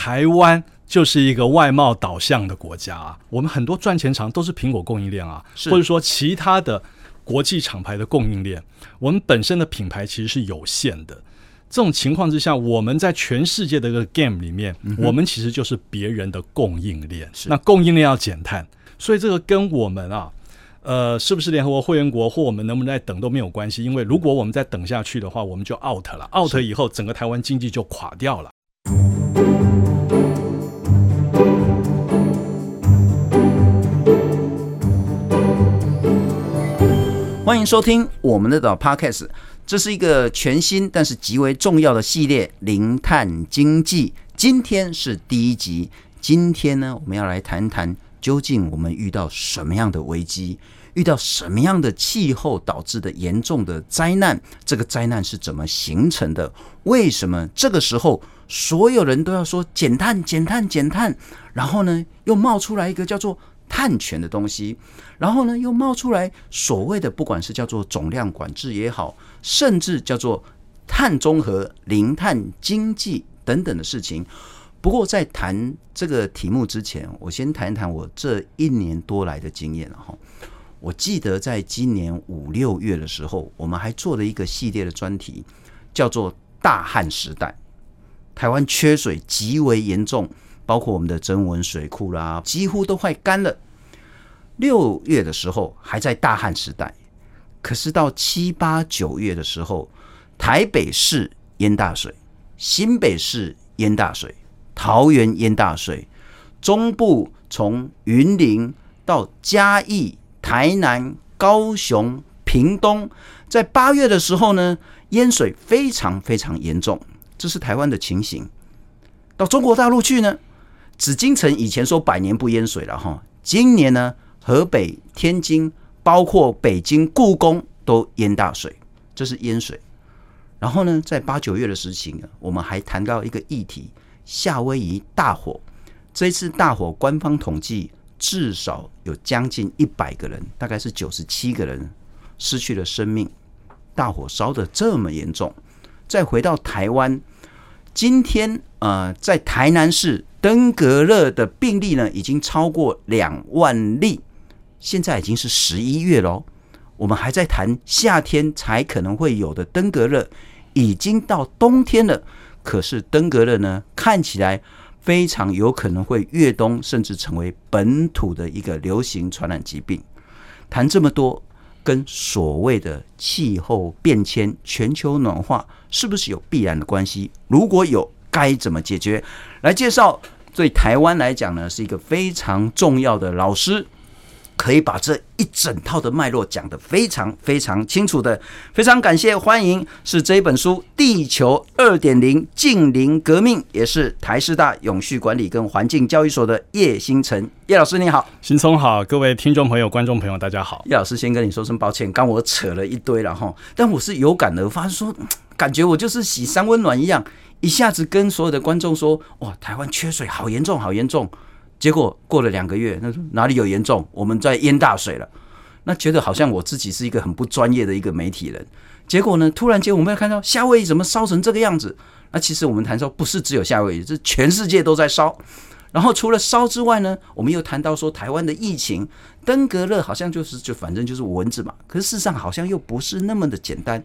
台湾就是一个外贸导向的国家啊，我们很多赚钱厂都是苹果供应链啊，或者说其他的国际厂牌的供应链，我们本身的品牌其实是有限的。这种情况之下，我们在全世界的一个 game 里面，嗯、我们其实就是别人的供应链。那供应链要减碳，所以这个跟我们啊，呃，是不是联合国会员国或我们能不能再等都没有关系。因为如果我们再等下去的话，我们就 out 了，out 以后整个台湾经济就垮掉了。欢迎收听我们的岛 Podcast。这是一个全新但是极为重要的系列《零碳经济》。今天是第一集。今天呢，我们要来谈谈究竟我们遇到什么样的危机，遇到什么样的气候导致的严重的灾难？这个灾难是怎么形成的？为什么这个时候所有人都要说减碳、减碳、减碳？然后呢，又冒出来一个叫做……碳权的东西，然后呢，又冒出来所谓的不管是叫做总量管制也好，甚至叫做碳中和、零碳经济等等的事情。不过，在谈这个题目之前，我先谈一谈我这一年多来的经验哈。我记得在今年五六月的时候，我们还做了一个系列的专题，叫做“大旱时代”，台湾缺水极为严重。包括我们的曾文水库啦，几乎都快干了。六月的时候还在大旱时代，可是到七八九月的时候，台北市淹大水，新北市淹大水，桃园淹大水，中部从云林到嘉义、台南、高雄、屏东，在八月的时候呢，淹水非常非常严重，这是台湾的情形。到中国大陆去呢？紫禁城以前说百年不淹水了哈，今年呢，河北、天津，包括北京故宫都淹大水，这是淹水。然后呢，在八九月的事情啊，我们还谈到一个议题：夏威夷大火。这一次大火，官方统计至少有将近一百个人，大概是九十七个人失去了生命。大火烧得这么严重，再回到台湾，今天呃，在台南市。登革热的病例呢，已经超过两万例。现在已经是十一月喽，我们还在谈夏天才可能会有的登革热，已经到冬天了。可是登革热呢，看起来非常有可能会越冬，甚至成为本土的一个流行传染疾病。谈这么多，跟所谓的气候变迁、全球暖化是不是有必然的关系？如果有，该怎么解决？来介绍，对台湾来讲呢，是一个非常重要的老师，可以把这一整套的脉络讲得非常非常清楚的。非常感谢，欢迎是这一本书《地球二点零近邻革命》，也是台师大永续管理跟环境教育所的叶星辰叶老师，你好，新聪好，各位听众朋友、观众朋友，大家好。叶老师先跟你说声抱歉，刚我扯了一堆了哈，但我是有感而发，说感觉我就是洗三温暖一样。一下子跟所有的观众说：“哇，台湾缺水好严重，好严重。”结果过了两个月，那哪里有严重？我们在淹大水了。那觉得好像我自己是一个很不专业的一个媒体人。结果呢，突然间我们要看到夏威夷怎么烧成这个样子？那其实我们谈说不是只有夏威夷，是全世界都在烧。然后除了烧之外呢，我们又谈到说台湾的疫情，登革热好像就是就反正就是蚊子嘛。可是事实上好像又不是那么的简单。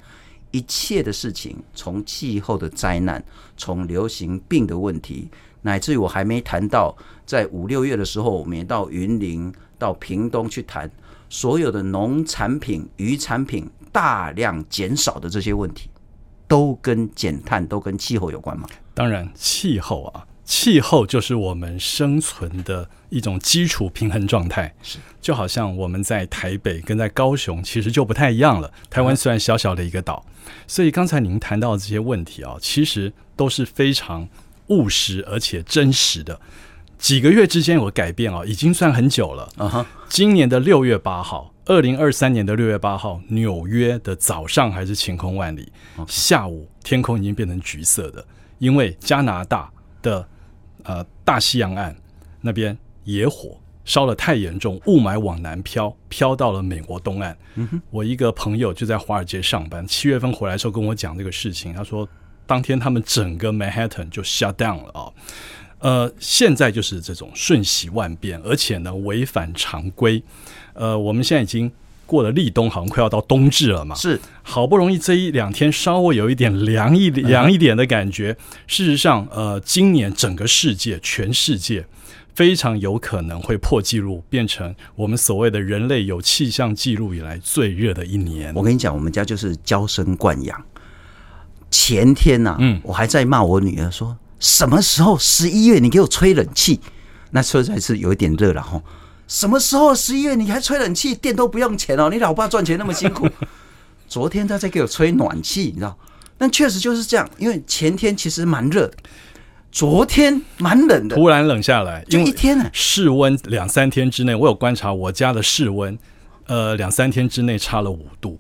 一切的事情，从气候的灾难，从流行病的问题，乃至于我还没谈到，在五六月的时候，我们也到云林、到屏东去谈所有的农产品、渔产品大量减少的这些问题，都跟减碳、都跟气候有关吗？当然，气候啊。气候就是我们生存的一种基础平衡状态，是就好像我们在台北跟在高雄其实就不太一样了。台湾虽然小小的一个岛，所以刚才您谈到的这些问题啊，其实都是非常务实而且真实的。几个月之间有改变啊，已经算很久了。啊哈，今年的六月八号，二零二三年的六月八号，纽约的早上还是晴空万里，下午天空已经变成橘色的，因为加拿大的。呃，大西洋岸那边野火烧得太严重，雾霾往南飘，飘到了美国东岸。嗯，我一个朋友就在华尔街上班，七月份回来的时候跟我讲这个事情。他说，当天他们整个 Manhattan 就 shut down 了啊。呃，现在就是这种瞬息万变，而且呢违反常规。呃，我们现在已经过了立冬，好像快要到冬至了嘛。是，好不容易这一两天稍微有一点凉一凉一点的感觉。嗯、事实上，呃，今年整个世界，全世界非常有可能会破纪录，变成我们所谓的人类有气象记录以来最热的一年。我跟你讲，我们家就是娇生惯养。前天呐、啊，嗯，我还在骂我女儿说，什么时候十一月你给我吹冷气？那实在是有一点热了哈。什么时候十一月你还吹冷气？电都不用钱哦，你老爸赚钱那么辛苦。昨天他在给我吹暖气，你知道？但确实就是这样，因为前天其实蛮热的，昨天蛮冷的，突然冷下来，就一天呢。室温两三天之内，我有观察我家的室温，呃，两三天之内差了五度。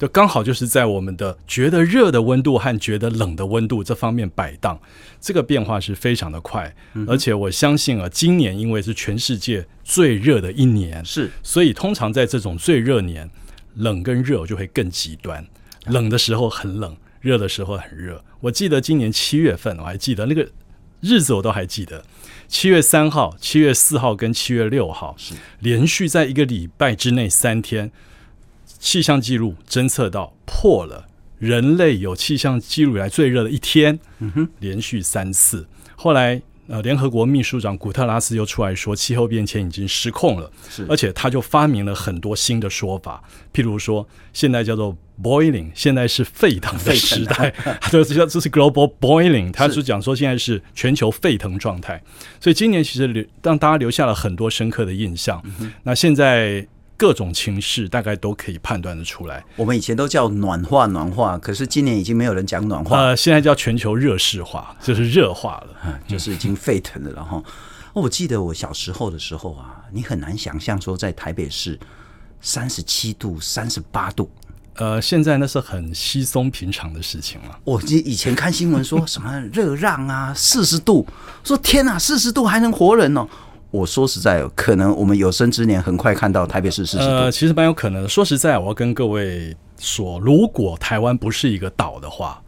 就刚好就是在我们的觉得热的温度和觉得冷的温度这方面摆荡，这个变化是非常的快，而且我相信啊，今年因为是全世界最热的一年，是，所以通常在这种最热年，冷跟热就会更极端，冷的时候很冷，热的时候很热。我记得今年七月份，我还记得那个日子我都还记得，七月三号、七月四号跟七月六号是连续在一个礼拜之内三天。气象记录侦测到破了人类有气象记录以来最热的一天，嗯，连续三次。后来呃，联合国秘书长古特拉斯又出来说，气候变迁已经失控了，是，而且他就发明了很多新的说法，譬如说现在叫做 boiling，现在是沸腾的时代，他 就叫这是 global boiling，他是讲说现在是全球沸腾状态。所以今年其实留让大家留下了很多深刻的印象。嗯、那现在。各种情势大概都可以判断得出来。我们以前都叫暖化暖化，可是今年已经没有人讲暖化，呃，现在叫全球热势化，就是热化了，嗯，就是已经沸腾了。然后，我记得我小时候的时候啊，你很难想象说在台北市三十七度、三十八度，呃，现在那是很稀松平常的事情了。我记以前看新闻说什么热浪啊，四十度，说天哪，四十度还能活人哦。我说实在，可能我们有生之年很快看到台北市四十度。呃，其实蛮有可能的。说实在，我要跟各位说，如果台湾不是一个岛的话，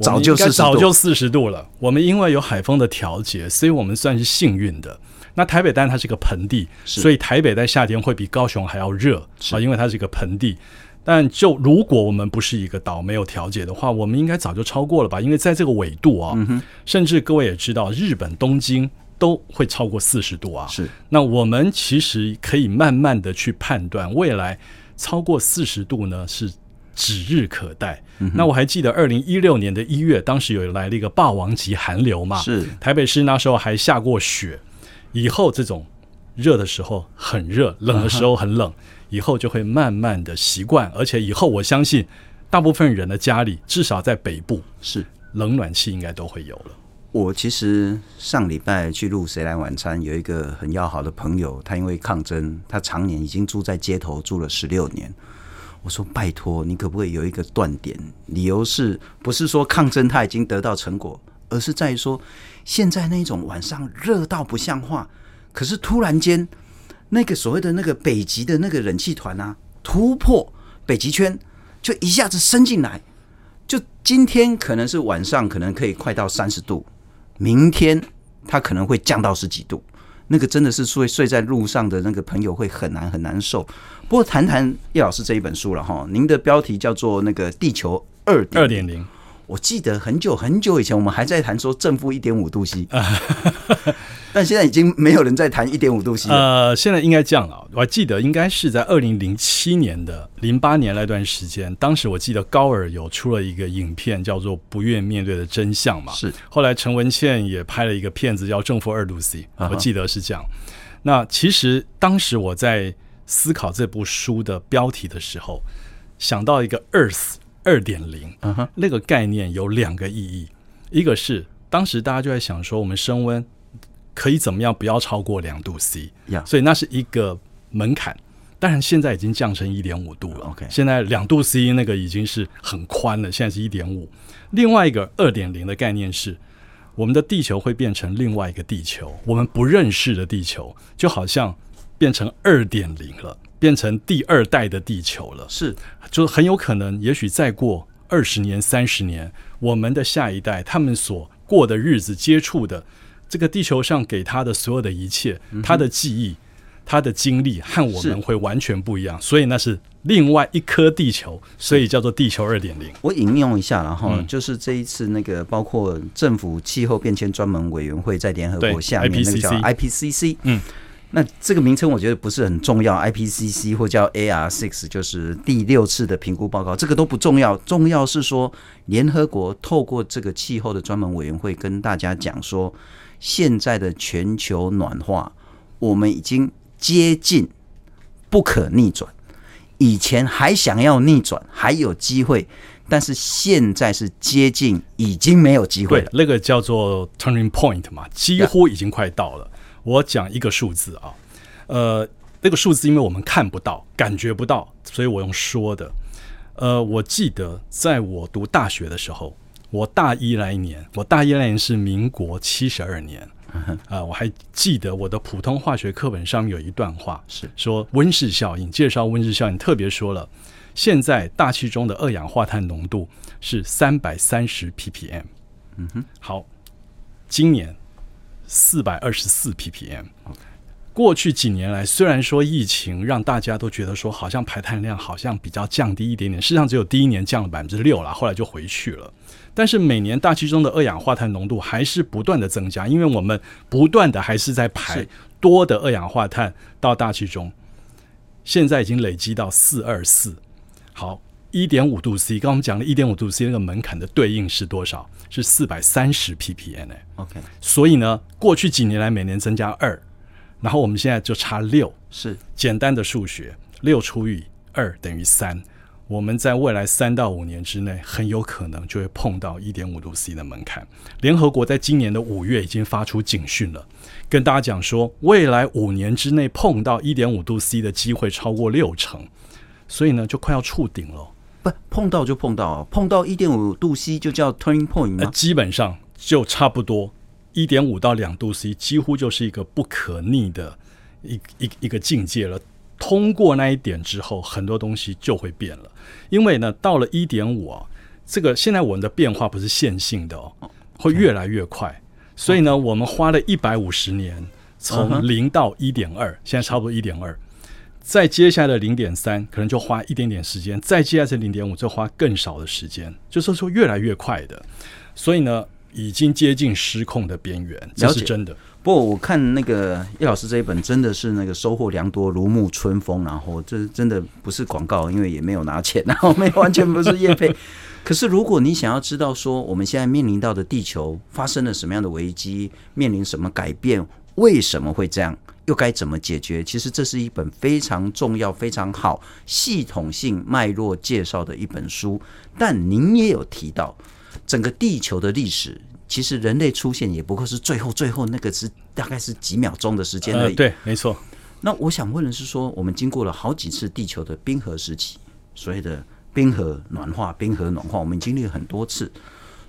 早就早就四十度了。我们因为有海风的调节，所以我们算是幸运的。那台北当然它是一个盆地，所以台北在夏天会比高雄还要热啊，因为它是一个盆地。但就如果我们不是一个岛，没有调节的话，我们应该早就超过了吧？因为在这个纬度啊，嗯、甚至各位也知道，日本东京。都会超过四十度啊！是，那我们其实可以慢慢的去判断，未来超过四十度呢是指日可待。嗯、那我还记得二零一六年的一月，当时有来了一个霸王级寒流嘛，是台北市那时候还下过雪。以后这种热的时候很热，冷的时候很冷，以后就会慢慢的习惯，而且以后我相信大部分人的家里，至少在北部是冷暖气应该都会有了。我其实上礼拜去录《谁来晚餐》，有一个很要好的朋友，他因为抗争，他常年已经住在街头住了十六年。我说：“拜托，你可不可以有一个断点？理由是不是说抗争他已经得到成果，而是在于说现在那种晚上热到不像话，可是突然间那个所谓的那个北极的那个冷气团啊，突破北极圈，就一下子升进来，就今天可能是晚上，可能可以快到三十度。”明天它可能会降到十几度，那个真的是睡睡在路上的那个朋友会很难很难受。不过谈谈叶老师这一本书了哈，您的标题叫做那个《地球二点零》。我记得很久很久以前，我们还在谈说正负一点五度 C，但现在已经没有人在谈一点五度 C 了。呃，现在应该这样了。我还记得应该是在二零零七年的零八年那段时间，当时我记得高尔有出了一个影片，叫做《不愿面对的真相》嘛。是。后来陈文茜也拍了一个片子叫《正负二度 C》，我记得是这样。那其实当时我在思考这部书的标题的时候，想到一个 Earth。二点零，那个概念有两个意义，一个是当时大家就在想说，我们升温可以怎么样，不要超过两度 C，呀，所以那是一个门槛。当然现在已经降成一点五度了，OK，现在两度 C 那个已经是很宽了，现在是一点五。另外一个二点零的概念是，我们的地球会变成另外一个地球，我们不认识的地球，就好像变成二点零了。变成第二代的地球了，是，就很有可能，也许再过二十年、三十年，我们的下一代他们所过的日子、接触的这个地球上给他的所有的一切，他的记忆、他的经历和我们会完全不一样，所以那是另外一颗地球，所以叫做地球二点零。我引用一下，然后就是这一次那个包括政府气候变迁专门委员会在联合国下面那个叫 IPCC，嗯。那这个名称我觉得不是很重要，IPCC 或叫 AR6，就是第六次的评估报告，这个都不重要。重要是说，联合国透过这个气候的专门委员会跟大家讲说，现在的全球暖化，我们已经接近不可逆转。以前还想要逆转，还有机会，但是现在是接近已经没有机会了。那个叫做 turning point 嘛，几乎已经快到了。我讲一个数字啊，呃，那个数字因为我们看不到、感觉不到，所以我用说的。呃，我记得在我读大学的时候，我大一那一年，我大一那年是民国七十二年啊，呃，我还记得我的普通化学课本上面有一段话，是说温室效应，介绍温室效应，特别说了，现在大气中的二氧化碳浓度是三百三十 ppm。嗯哼，好，今年。四百二十四 ppm。过去几年来，虽然说疫情让大家都觉得说好像排碳量好像比较降低一点点，事实上只有第一年降了百分之六了，后来就回去了。但是每年大气中的二氧化碳浓度还是不断的增加，因为我们不断的还是在排多的二氧化碳到大气中，现在已经累积到四二四。好。一点五度 C，刚刚我们讲了一点五度 C 那个门槛的对应是多少？是四百三十 ppm 哎。OK，所以呢，过去几年来每年增加二，然后我们现在就差六。是简单的数学，六除以二等于三。我们在未来三到五年之内，很有可能就会碰到一点五度 C 的门槛。联合国在今年的五月已经发出警讯了，跟大家讲说，未来五年之内碰到一点五度 C 的机会超过六成，所以呢，就快要触顶了。不碰到就碰到，啊碰到一点五度 C 就叫 turning point 吗？基本上就差不多一点五到两度 C，几乎就是一个不可逆的一一一个境界了。通过那一点之后，很多东西就会变了。因为呢，到了一点五啊，这个现在我们的变化不是线性的哦，会越来越快。所以呢，我们花了一百五十年，从零到一点二，现在差不多一点二。再接下来的零点三，可能就花一点点时间；再接下来的零点五，就花更少的时间，就是说越来越快的。所以呢，已经接近失控的边缘，这是真的。不过我看那个叶老师这一本，真的是那个收获良多，如沐春风。然后这真的不是广告，因为也没有拿钱，然后没完全不是业配。可是如果你想要知道说我们现在面临到的地球发生了什么样的危机，面临什么改变，为什么会这样？又该怎么解决？其实这是一本非常重要、非常好、系统性脉络介绍的一本书。但您也有提到，整个地球的历史，其实人类出现也不过是最后、最后那个是大概是几秒钟的时间而已。呃、对，没错。那我想问的是说，我们经过了好几次地球的冰河时期，所谓的冰河暖化、冰河暖化，我们经历了很多次。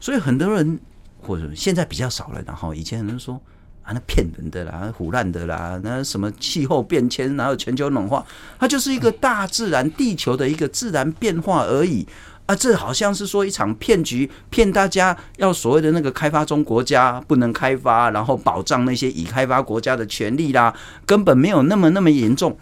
所以很多人或者现在比较少了，然后以前很多人说。啊，那骗人的啦，唬烂的啦，那什么气候变迁，然后全球暖化？它就是一个大自然、地球的一个自然变化而已。啊，这好像是说一场骗局，骗大家要所谓的那个开发中国家不能开发，然后保障那些已开发国家的权利啦，根本没有那么那么严重。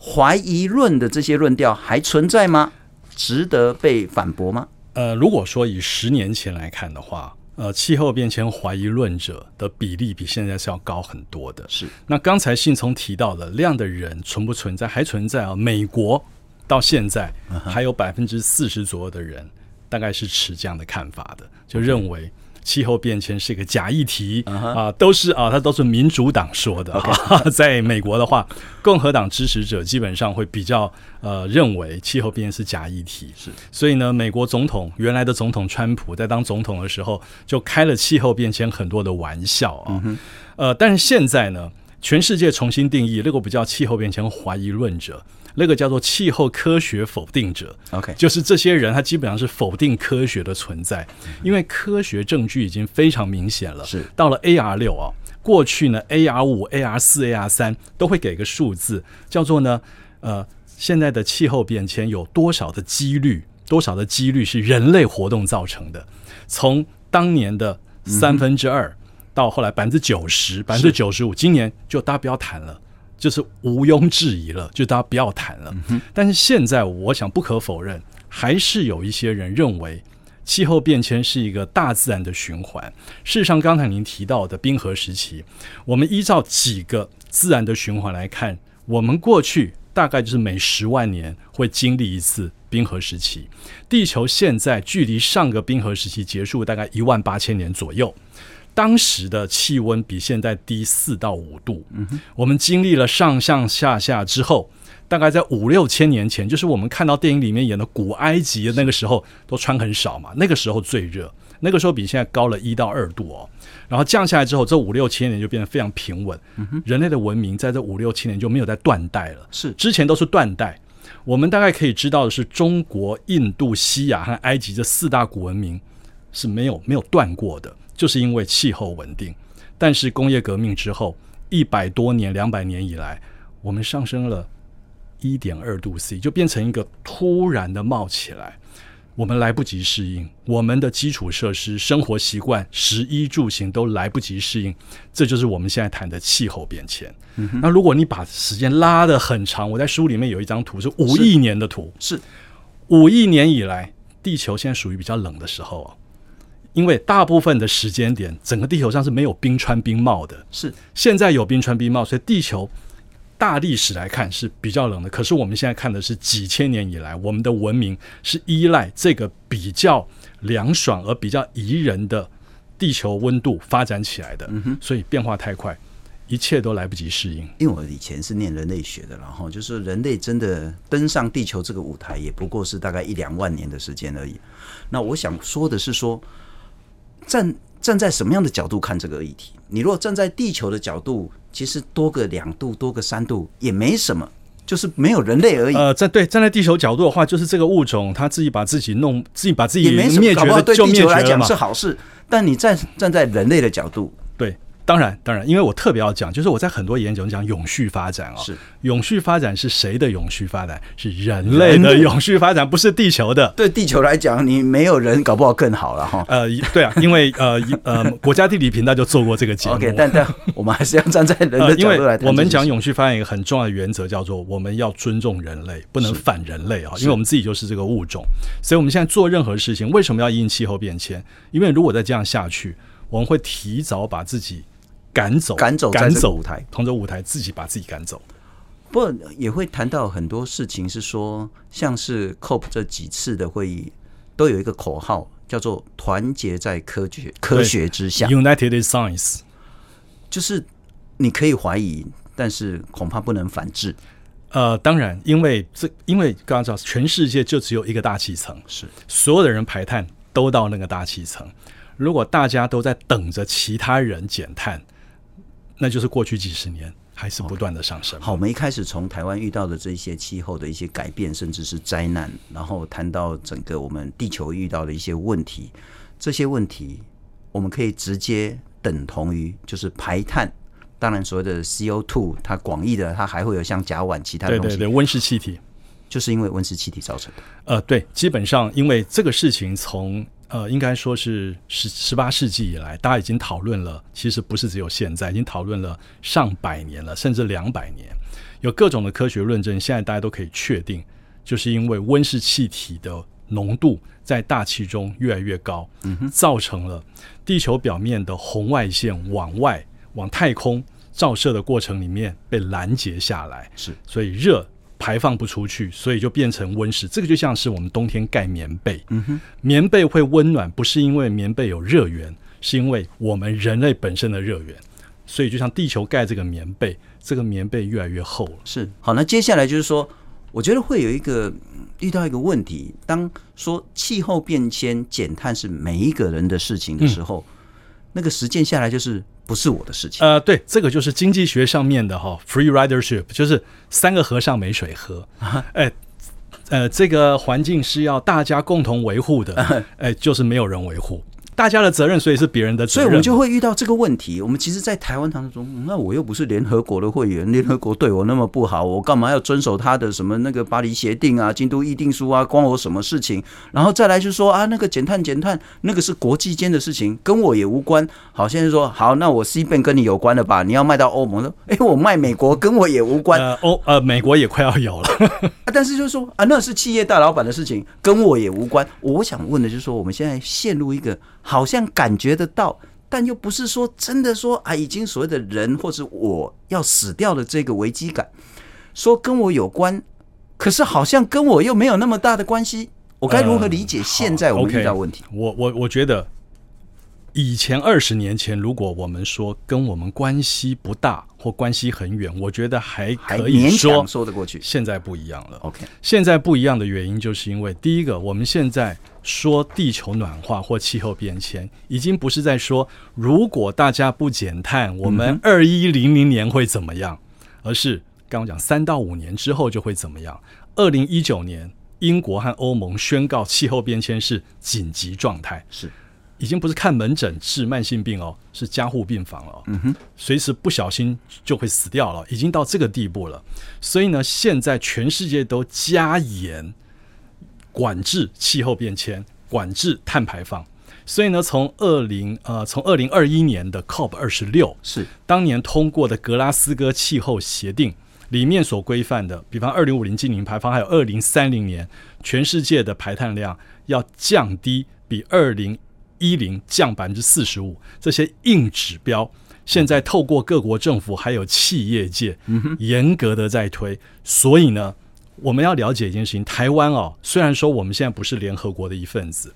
怀疑论的这些论调还存在吗？值得被反驳吗？呃，如果说以十年前来看的话。呃，气候变迁怀疑论者的比例比现在是要高很多的。是，那刚才信聪提到的，这样的人存不存在？还存在啊。美国到现在还有百分之四十左右的人，大概是持这样的看法的，就认为。气候变迁是一个假议题、uh -huh. 啊，都是啊，它都是民主党说的。在美国的话，共和党支持者基本上会比较呃认为气候变迁是假议题。是，所以呢，美国总统原来的总统川普在当总统的时候就开了气候变迁很多的玩笑啊。Uh. 呃，但是现在呢，全世界重新定义，那个不叫气候变迁怀疑论者。那个叫做气候科学否定者，OK，就是这些人，他基本上是否定科学的存在，因为科学证据已经非常明显了。是到了 AR 六啊，过去呢 AR 五、AR 四、AR 三都会给个数字，叫做呢，呃，现在的气候变迁有多少的几率，多少的几率是人类活动造成的？从当年的三分之二到后来百分之九十、百分之九十五，今年就大家不要谈了，就是毋庸置疑了，就大家不要谈了。嗯、但是现在，我想不可否认，还是有一些人认为气候变迁是一个大自然的循环。事实上，刚才您提到的冰河时期，我们依照几个自然的循环来看，我们过去。大概就是每十万年会经历一次冰河时期。地球现在距离上个冰河时期结束大概一万八千年左右，当时的气温比现在低四到五度。嗯哼，我们经历了上上下下之后，大概在五六千年前，就是我们看到电影里面演的古埃及的那个时候，都穿很少嘛，那个时候最热。那个时候比现在高了一到二度哦，然后降下来之后，这五六千年就变得非常平稳。嗯人类的文明在这五六千年就没有再断代了。是，之前都是断代。我们大概可以知道的是，中国、印度、西亚和埃及这四大古文明是没有没有断过的，就是因为气候稳定。但是工业革命之后，一百多年、两百年以来，我们上升了一点二度 C，就变成一个突然的冒起来。我们来不及适应，我们的基础设施、生活习惯、食衣住行都来不及适应，这就是我们现在谈的气候变迁。嗯、那如果你把时间拉得很长，我在书里面有一张图是五亿年的图，是五亿年以来，地球现在属于比较冷的时候啊，因为大部分的时间点，整个地球上是没有冰川冰帽的，是现在有冰川冰帽，所以地球。大历史来看是比较冷的，可是我们现在看的是几千年以来，我们的文明是依赖这个比较凉爽而比较宜人的地球温度发展起来的。嗯哼，所以变化太快，一切都来不及适应。因为我以前是念人类学的，然后就是人类真的登上地球这个舞台，也不过是大概一两万年的时间而已。那我想说的是说，站站在什么样的角度看这个议题？你如果站在地球的角度。其实多个两度，多个三度也没什么，就是没有人类而已。呃，站对站在地球角度的话，就是这个物种它自己把自己弄，自己把自己灭绝了，对地球来讲是好事。但你站站在人类的角度，对。当然，当然，因为我特别要讲，就是我在很多演讲讲永续发展啊、哦，是永续发展是谁的永续发展？是人类的永续发展，不是地球的。对地球来讲，你没有人，搞不好更好了哈。呃，对啊，因为呃呃，国家地理频道就做过这个节目。OK，但但我们还是要站在人的角度来。我们讲永续发展一个很重要的原则叫做我们要尊重人类，不能反人类啊，因为我们自己就是这个物种。所以我们现在做任何事情，为什么要因气候变迁？因为如果再这样下去，我们会提早把自己。赶走，赶走，赶走舞台，同着舞台自己把自己赶走。不过也会谈到很多事情，是说像是 COP 这几次的会议都有一个口号，叫做“团结在科学科学之下 ”，United in Science。就是你可以怀疑，但是恐怕不能反制。呃，当然，因为这因为刚刚知道，全世界就只有一个大气层，是所有的人排碳都到那个大气层。如果大家都在等着其他人减碳，那就是过去几十年还是不断的上升。好，我们一开始从台湾遇到的这些气候的一些改变，甚至是灾难，然后谈到整个我们地球遇到的一些问题，这些问题我们可以直接等同于就是排碳。当然，所谓的 CO2，它广义的它还会有像甲烷其他的东西，对对对，温室气体，就是因为温室气体造成的。呃，对，基本上因为这个事情从。呃，应该说是十十八世纪以来，大家已经讨论了。其实不是只有现在，已经讨论了上百年了，甚至两百年。有各种的科学论证，现在大家都可以确定，就是因为温室气体的浓度在大气中越来越高，嗯哼，造成了地球表面的红外线往外往太空照射的过程里面被拦截下来，是，所以热。排放不出去，所以就变成温室。这个就像是我们冬天盖棉被，棉被会温暖，不是因为棉被有热源，是因为我们人类本身的热源。所以就像地球盖这个棉被，这个棉被越来越厚了。是，好，那接下来就是说，我觉得会有一个遇到一个问题，当说气候变迁减碳是每一个人的事情的时候，嗯、那个实践下来就是。不是我的事情。呃，对，这个就是经济学上面的哈，free ridership，就是三个和尚没水喝。哎，呃，这个环境是要大家共同维护的，哎，就是没有人维护。大家的责任，所以是别人的责任。所以我们就会遇到这个问题。我们其实，在台湾当中，那我又不是联合国的会员，联合国对我那么不好，我干嘛要遵守他的什么那个巴黎协定啊、京都议定书啊，关我什么事情？然后再来就说啊，那个减碳减碳，那个是国际间的事情，跟我也无关。好，现在说好，那我 CBAM 跟你有关了吧？你要卖到欧盟说，哎，我卖美国跟我也无关。呃，欧呃，美国也快要有了，但是就是说啊，那是企业大老板的事情，跟我也无关。我想问的就是说，我们现在陷入一个。好像感觉得到，但又不是说真的说啊，已经所谓的人或者我要死掉的这个危机感，说跟我有关，可是好像跟我又没有那么大的关系。我该如何理解现在我们遇到问题？呃、我我我觉得。以前二十年前，如果我们说跟我们关系不大或关系很远，我觉得还可以说说得过去。现在不一样了。OK，现在不一样的原因，就是因为第一个，我们现在说地球暖化或气候变迁，已经不是在说如果大家不减碳，我们二一零零年会怎么样，而是刚刚讲三到五年之后就会怎么样。二零一九年，英国和欧盟宣告气候变迁是紧急状态。是。已经不是看门诊治慢性病哦，是加护病房了。嗯哼，随时不小心就会死掉了，已经到这个地步了。所以呢，现在全世界都加严管制气候变迁，管制碳排放。所以呢，从二零呃，从二零二一年的 COP 二十六是当年通过的格拉斯哥气候协定里面所规范的，比方二零五零净零排放，还有二零三零年全世界的排碳量要降低比二零。一零降百分之四十五，这些硬指标，现在透过各国政府还有企业界，严格的在推。所以呢，我们要了解一件事情：台湾哦，虽然说我们现在不是联合国的一份子，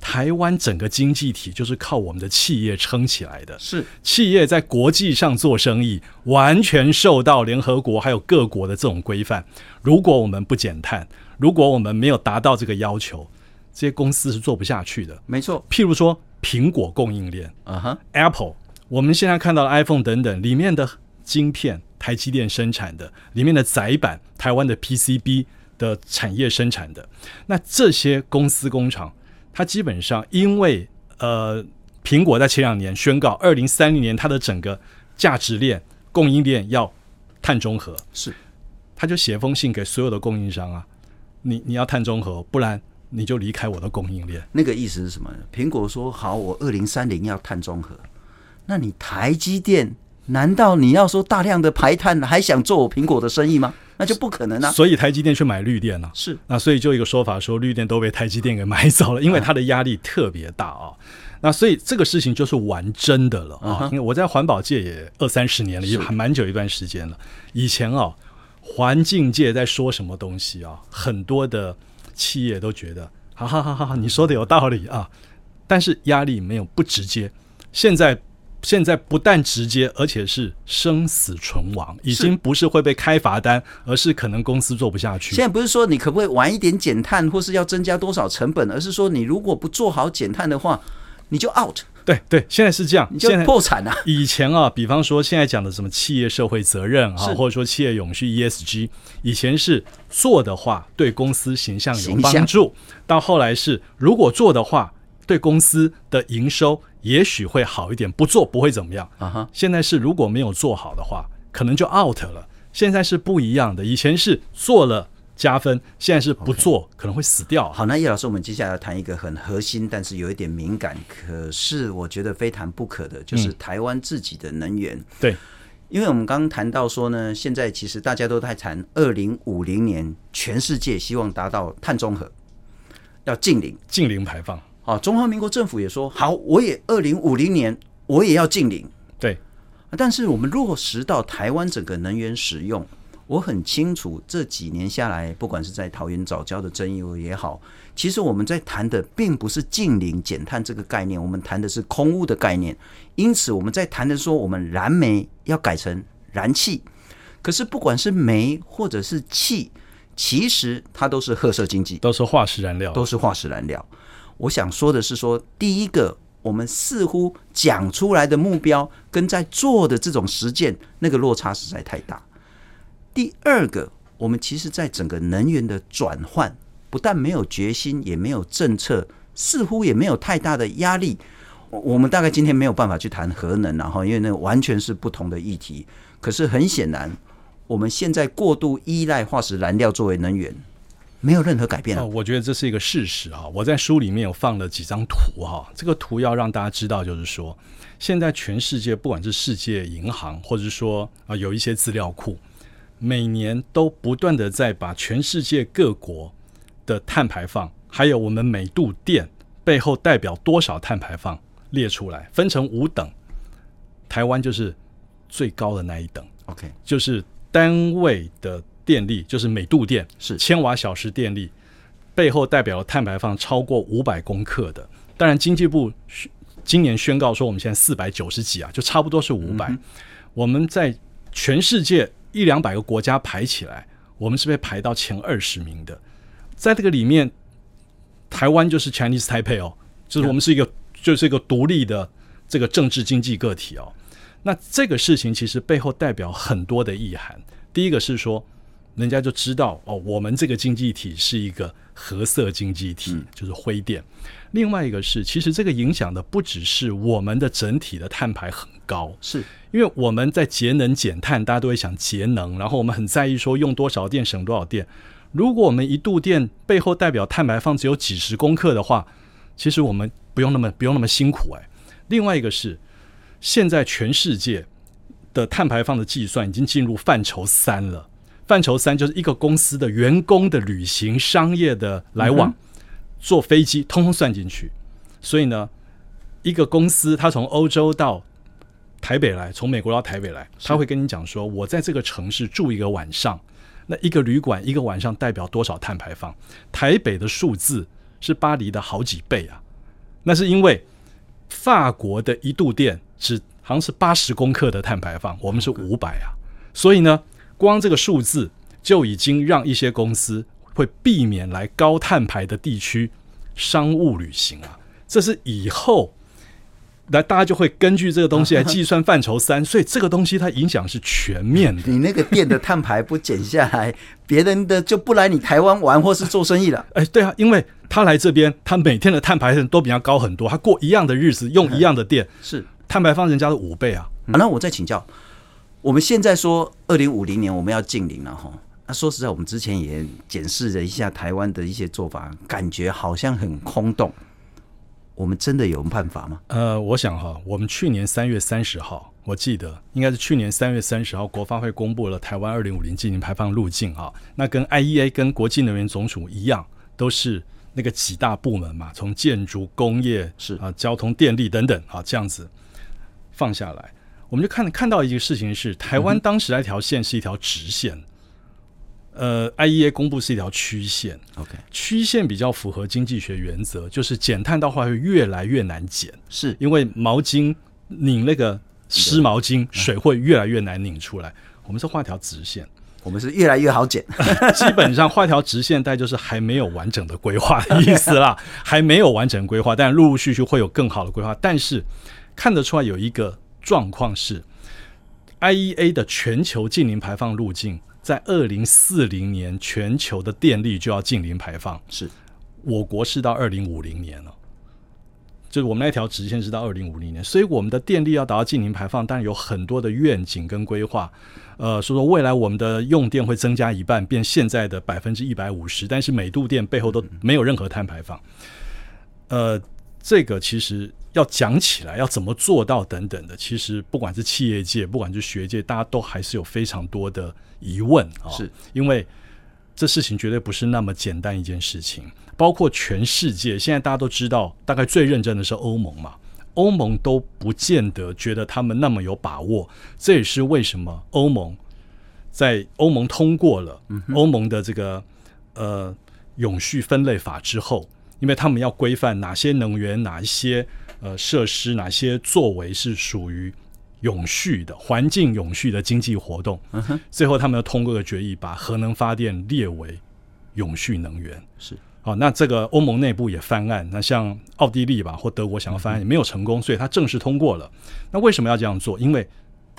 台湾整个经济体就是靠我们的企业撑起来的。是企业在国际上做生意，完全受到联合国还有各国的这种规范。如果我们不减碳，如果我们没有达到这个要求，这些公司是做不下去的，没错。譬如说，苹果供应链，啊哈，Apple，我们现在看到的 iPhone 等等里面的晶片，台积电生产的，里面的载板，台湾的 PCB 的产业生产的，那这些公司工厂，它基本上因为呃，苹果在前两年宣告，二零三零年它的整个价值链供应链要碳中和，是，他就写封信给所有的供应商啊，你你要碳中和，不然。你就离开我的供应链，那个意思是什么？苹果说好，我二零三零要碳中和。那你台积电，难道你要说大量的排碳，还想做我苹果的生意吗？那就不可能啊！所以台积电去买绿电了，啊，是那所以就一个说法说，绿电都被台积电给买走了，因为它的压力特别大啊。那所以这个事情就是玩真的了啊！因为我在环保界也二三十年了，也还蛮久一段时间了。以前啊，环境界在说什么东西啊，很多的。企业都觉得，哈哈哈哈，你说的有道理啊，但是压力没有不直接。现在现在不但直接，而且是生死存亡，已经不是会被开罚单，而是可能公司做不下去。现在不是说你可不可以晚一点减碳，或是要增加多少成本，而是说你如果不做好减碳的话，你就 out。对对，现在是这样，现在破产了。以前啊，比方说现在讲的什么企业社会责任啊，或者说企业永续 ESG，以前是做的话对公司形象有帮助，到后来是如果做的话对公司的营收也许会好一点，不做不会怎么样。啊哈，现在是如果没有做好的话，可能就 out 了。现在是不一样的，以前是做了。加分，现在是不做 Okay. 可能会死掉。好，那叶老师，我们接下来要谈一个很核心，但是有一点敏感，可是我觉得非谈不可的，就是台湾自己的能源。嗯、对，因为我们刚刚谈到说呢，现在其实大家都在谈二零五零年，全世界希望达到碳中和，要净零，净零排放。啊，中华民国政府也说好，我也二零五零年我也要净零。对，但是我们落实到台湾整个能源使用。我很清楚，这几年下来，不管是在桃园早教的争议也好，其实我们在谈的并不是近零减碳这个概念，我们谈的是空污的概念。因此，我们在谈的说，我们燃煤要改成燃气。可是，不管是煤或者是气，其实它都是褐色经济，都是化石燃料，都是化石燃料。我想说的是说，说第一个，我们似乎讲出来的目标跟在做的这种实践，那个落差实在太大。第二个，我们其实，在整个能源的转换，不但没有决心，也没有政策似乎也没有太大的压力。我们大概今天没有办法去谈核能，然后因为那完全是不同的议题。可是很显然，我们现在过度依赖化石燃料作为能源，没有任何改变。我觉得这是一个事实啊。我在书里面有放了几张图哈，这个图要让大家知道，就是说，现在全世界不管是世界银行，或者是说啊有一些资料库，每年都不断的在把全世界各国的碳排放，还有我们每度电背后代表多少碳排放。列出来，分成五等，台湾就是最高的那一等。OK，就是单位的电力，就是每度电是千瓦小时电力，背后代表了碳排放超过五百公克的。当然，经济部今年宣告说，我们现在四百九十几啊，就差不多是五百、嗯。我们在全世界一两百个国家排起来，我们是被排到前二十名的。在这个里面，台湾就是 Chinese Taipei 哦，就是我们是一个。就是一个独立的这个政治经济个体哦，那这个事情其实背后代表很多的意涵。第一个是说，人家就知道哦，我们这个经济体是一个褐色经济体，就是灰电。另外一个是，其实这个影响的不只是我们的整体的碳排很高，是因为我们在节能减碳，大家都会想节能，然后我们很在意说用多少电省多少电。如果我们一度电背后代表碳排放只有几十公克的话，其实我们。不用那么不用那么辛苦哎。另外一个是，现在全世界的碳排放的计算已经进入范畴三了。范畴三就是一个公司的员工的旅行、商业的来往、坐飞机，通通算进去。所以呢，一个公司它从欧洲到台北来，从美国到台北来，他会跟你讲说，我在这个城市住一个晚上，那一个旅馆一个晚上代表多少碳排放？台北的数字是巴黎的好几倍啊。那是因为法国的一度电只好像是八十公克的碳排放，我们是五百啊，所以呢，光这个数字就已经让一些公司会避免来高碳排的地区商务旅行啊。这是以后来大家就会根据这个东西来计算范畴三，所以这个东西它影响是全面的。你那个电的碳排不减下来，别人的就不来你台湾玩或是做生意了。哎，对啊，因为。他来这边，他每天的碳排放都比较高很多。他过一样的日子，用一样的电，是碳排放人家的五倍啊。好，那我再请教，我们现在说二零五零年我们要净零了哈。那说实在，我们之前也检视了一下台湾的一些做法，感觉好像很空洞。我们真的有办法吗？呃，我想哈，我们去年三月三十号，我记得应该是去年三月三十号，国发会公布了台湾二零五零净零排放路径啊。那跟 IEA 跟国际能源总署一样，都是。那个几大部门嘛，从建筑、工业是啊、交通、电力等等啊，这样子放下来，我们就看看到一个事情是，台湾当时那条线是一条直线，嗯、呃，IEA 公布是一条曲线，OK，曲线比较符合经济学原则，就是减碳的话会越来越难减，是。因为毛巾拧那个湿毛巾，水会越来越难拧出来，我们是画条直线。我们是越来越好减，基本上画条直线带就是还没有完整的规划的意思啦，还没有完整规划，但陆陆续续会有更好的规划。但是看得出来有一个状况是，IEA 的全球净零排放路径，在二零四零年全球的电力就要净零排放，是我国是到二零五零年了。就是我们那条直线是到二零五零年，所以我们的电力要达到净零排放，当然有很多的愿景跟规划。呃，说说未来我们的用电会增加一半，变现在的百分之一百五十，但是每度电背后都没有任何碳排放。呃，这个其实要讲起来，要怎么做到等等的，其实不管是企业界，不管是学界，大家都还是有非常多的疑问啊，是因为这事情绝对不是那么简单一件事情。包括全世界，现在大家都知道，大概最认真的是欧盟嘛。欧盟都不见得觉得他们那么有把握，这也是为什么欧盟在欧盟通过了欧盟的这个呃永续分类法之后，因为他们要规范哪些能源、哪一些呃设施、哪些作为是属于永续的环境永续的经济活动。最后他们要通过个决议，把核能发电列为永续能源。是。好，那这个欧盟内部也翻案，那像奥地利吧或德国想要翻案也没有成功，所以它正式通过了。那为什么要这样做？因为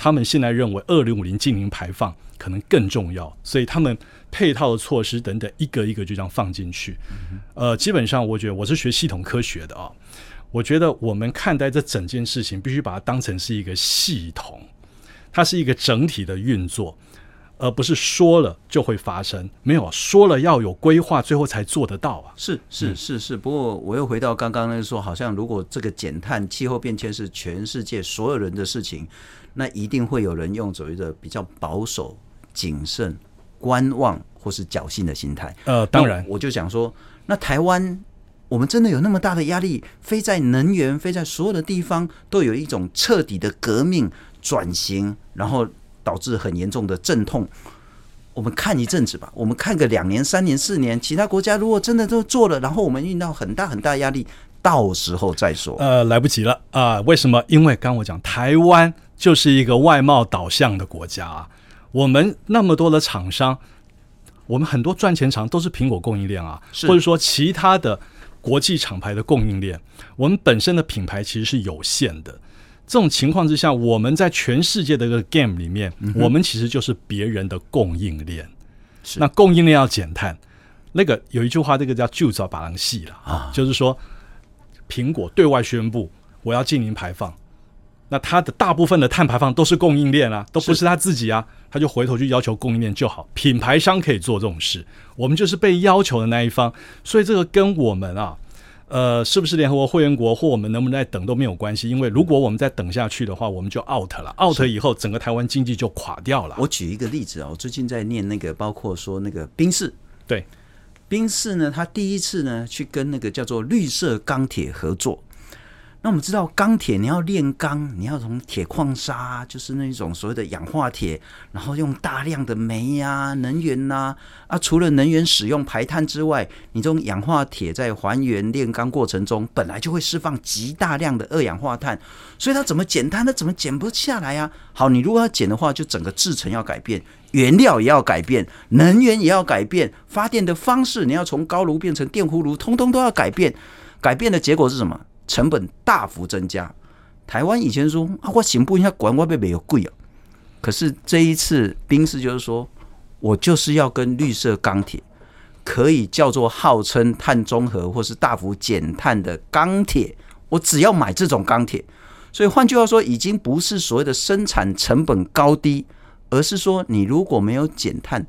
他们现在认为二零五零净零排放可能更重要，所以他们配套的措施等等一个一个就这样放进去。呃，基本上我觉得我是学系统科学的啊，我觉得我们看待这整件事情必须把它当成是一个系统，它是一个整体的运作。而不是说了就会发生，没有说了要有规划，最后才做得到啊！是是是是，不过我又回到刚刚那说，好像如果这个减碳、气候变迁是全世界所有人的事情，那一定会有人用所谓的比较保守、谨慎、观望或是侥幸的心态。呃，当然，我就想说，那台湾我们真的有那么大的压力，非在能源，非在所有的地方都有一种彻底的革命转型，然后。导致很严重的阵痛，我们看一阵子吧，我们看个两年、三年、四年，其他国家如果真的都做了，然后我们遇到很大很大压力，到时候再说。呃，来不及了啊、呃！为什么？因为刚我讲，台湾就是一个外贸导向的国家啊，我们那么多的厂商，我们很多赚钱厂都是苹果供应链啊，或者说其他的国际厂牌的供应链，我们本身的品牌其实是有限的。这种情况之下，我们在全世界的这个 game 里面，嗯、我们其实就是别人的供应链。是，那供应链要减碳，那个有一句话，这个叫“就早把人戏了”啊，就是说，苹果对外宣布我要净零排放，那它的大部分的碳排放都是供应链啊，都不是他自己啊，他就回头去要求供应链就好，品牌商可以做这种事，我们就是被要求的那一方，所以这个跟我们啊。呃，是不是联合国会员国或我们能不能再等都没有关系，因为如果我们再等下去的话，我们就 out 了，out 以后整个台湾经济就垮掉了。我举一个例子啊，我最近在念那个，包括说那个宾士，对，宾士呢，他第一次呢去跟那个叫做绿色钢铁合作。那我们知道钢铁，你要炼钢，你要从铁矿砂，就是那种所谓的氧化铁，然后用大量的煤呀、能源呐啊，除了能源使用排碳之外，你这种氧化铁在还原炼钢过程中，本来就会释放极大量的二氧化碳，所以它怎么减碳？它怎么减不下来呀、啊？好，你如果要减的话，就整个制程要改变，原料也要改变，能源也要改变，发电的方式你要从高炉变成电弧炉，通通都要改变。改变的结果是什么？成本大幅增加，台湾以前说啊，我行不一下管我被没有贵啊，可是这一次宾士就是说，我就是要跟绿色钢铁，可以叫做号称碳中和或是大幅减碳的钢铁，我只要买这种钢铁。所以换句话说，已经不是所谓的生产成本高低，而是说你如果没有减碳，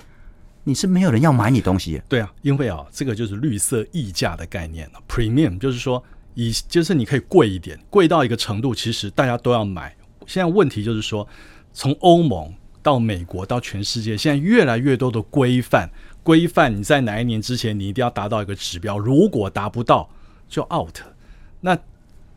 你是没有人要买你东西。对啊，因为啊，这个就是绿色溢价的概念，premium 就是说。以就是你可以贵一点，贵到一个程度，其实大家都要买。现在问题就是说，从欧盟到美国到全世界，现在越来越多的规范，规范你在哪一年之前，你一定要达到一个指标，如果达不到就 out。那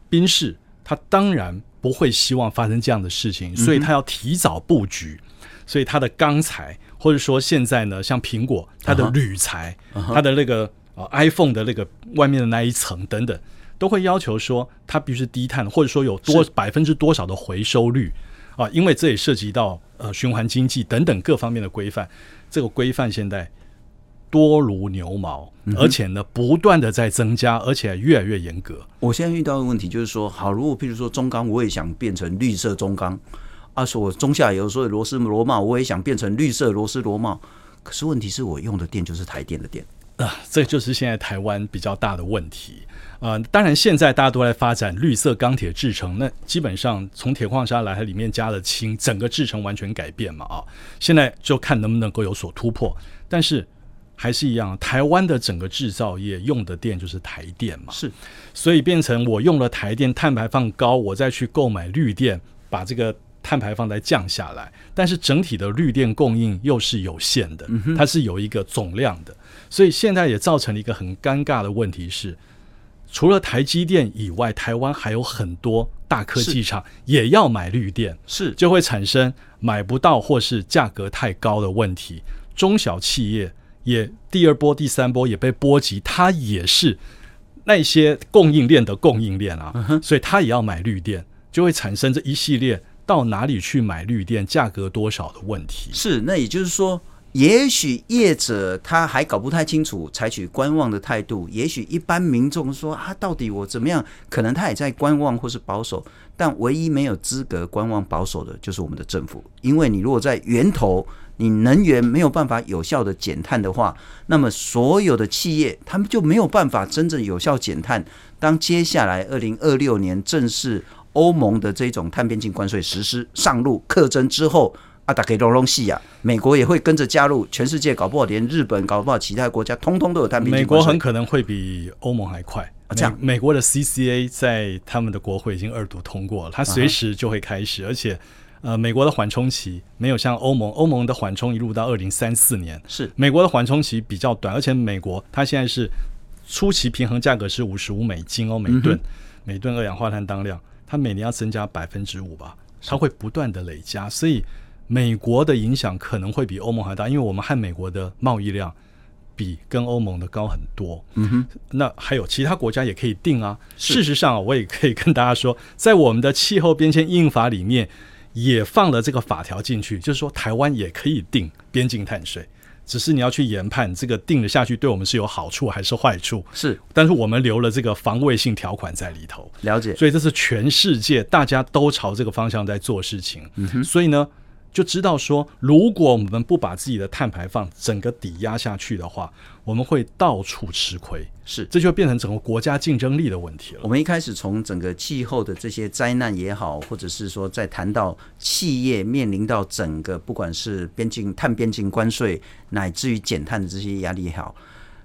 宾士他当然不会希望发生这样的事情，所以他要提早布局，所以他的钢材或者说现在呢，像苹果它的铝材，它的那个啊 iPhone 的那个外面的那一层等等。都会要求说它必须低碳，或者说有多百分之多少的回收率啊，因为这也涉及到呃循环经济等等各方面的规范。这个规范现在多如牛毛，而且呢不断的在增加，而且越来越严格。我现在遇到的问题就是说，好，如果譬如说中钢，我也想变成绿色中钢；啊，说我中下游所有螺丝螺帽，我也想变成绿色螺丝螺帽。可是问题是我用的电就是台电的电啊，这就是现在台湾比较大的问题。呃，当然，现在大家都在发展绿色钢铁制成，那基本上从铁矿砂来，它里面加了氢，整个制成完全改变嘛啊。现在就看能不能够有所突破，但是还是一样，台湾的整个制造业用的电就是台电嘛，是，所以变成我用了台电，碳排放高，我再去购买绿电，把这个碳排放再降下来，但是整体的绿电供应又是有限的，它是有一个总量的，所以现在也造成了一个很尴尬的问题是。除了台积电以外，台湾还有很多大科技厂也要买绿电，是就会产生买不到或是价格太高的问题。中小企业也第二波、第三波也被波及，它也是那些供应链的供应链啊，所以它也要买绿电，就会产生这一系列到哪里去买绿电、价格多少的问题。是，那也就是说。也许业者他还搞不太清楚，采取观望的态度。也许一般民众说啊，到底我怎么样？可能他也在观望或是保守。但唯一没有资格观望保守的，就是我们的政府。因为你如果在源头，你能源没有办法有效的减碳的话，那么所有的企业他们就没有办法真正有效减碳。当接下来二零二六年正式欧盟的这种碳边境关税实施上路课征之后。啊，大家都拢细啊，美国也会跟着加入，全世界搞不好连日本搞不好其他国家通通都有碳边境。美国很可能会比欧盟还快。啊、这样美，美国的 CCA 在他们的国会已经二读通过了，它随时就会开始。Uh. 而且，呃，美国的缓冲期没有像欧盟，欧盟的缓冲一路到二零三四年，是美国的缓冲期比较短，而且美国它现在是初期平衡价格是五十五美金哦，每吨、嗯、每吨二氧化碳当量，它每年要增加百分之五吧，它会不断的累加，所以。美国的影响可能会比欧盟还大，因为我们和美国的贸易量比跟欧盟的高很多。嗯哼，那还有其他国家也可以定啊。事实上，我也可以跟大家说，在我们的气候边界印法里面也放了这个法条进去，就是说台湾也可以定边境碳税，只是你要去研判这个定了下去对我们是有好处还是坏处。是，但是我们留了这个防卫性条款在里头。了解，所以这是全世界大家都朝这个方向在做事情。嗯哼，所以呢。就知道说，如果我们不把自己的碳排放整个抵押下去的话，我们会到处吃亏。是，这就变成整个国家竞争力的问题了。我们一开始从整个气候的这些灾难也好，或者是说在谈到企业面临到整个不管是边境碳边境关税，乃至于减碳的这些压力也好，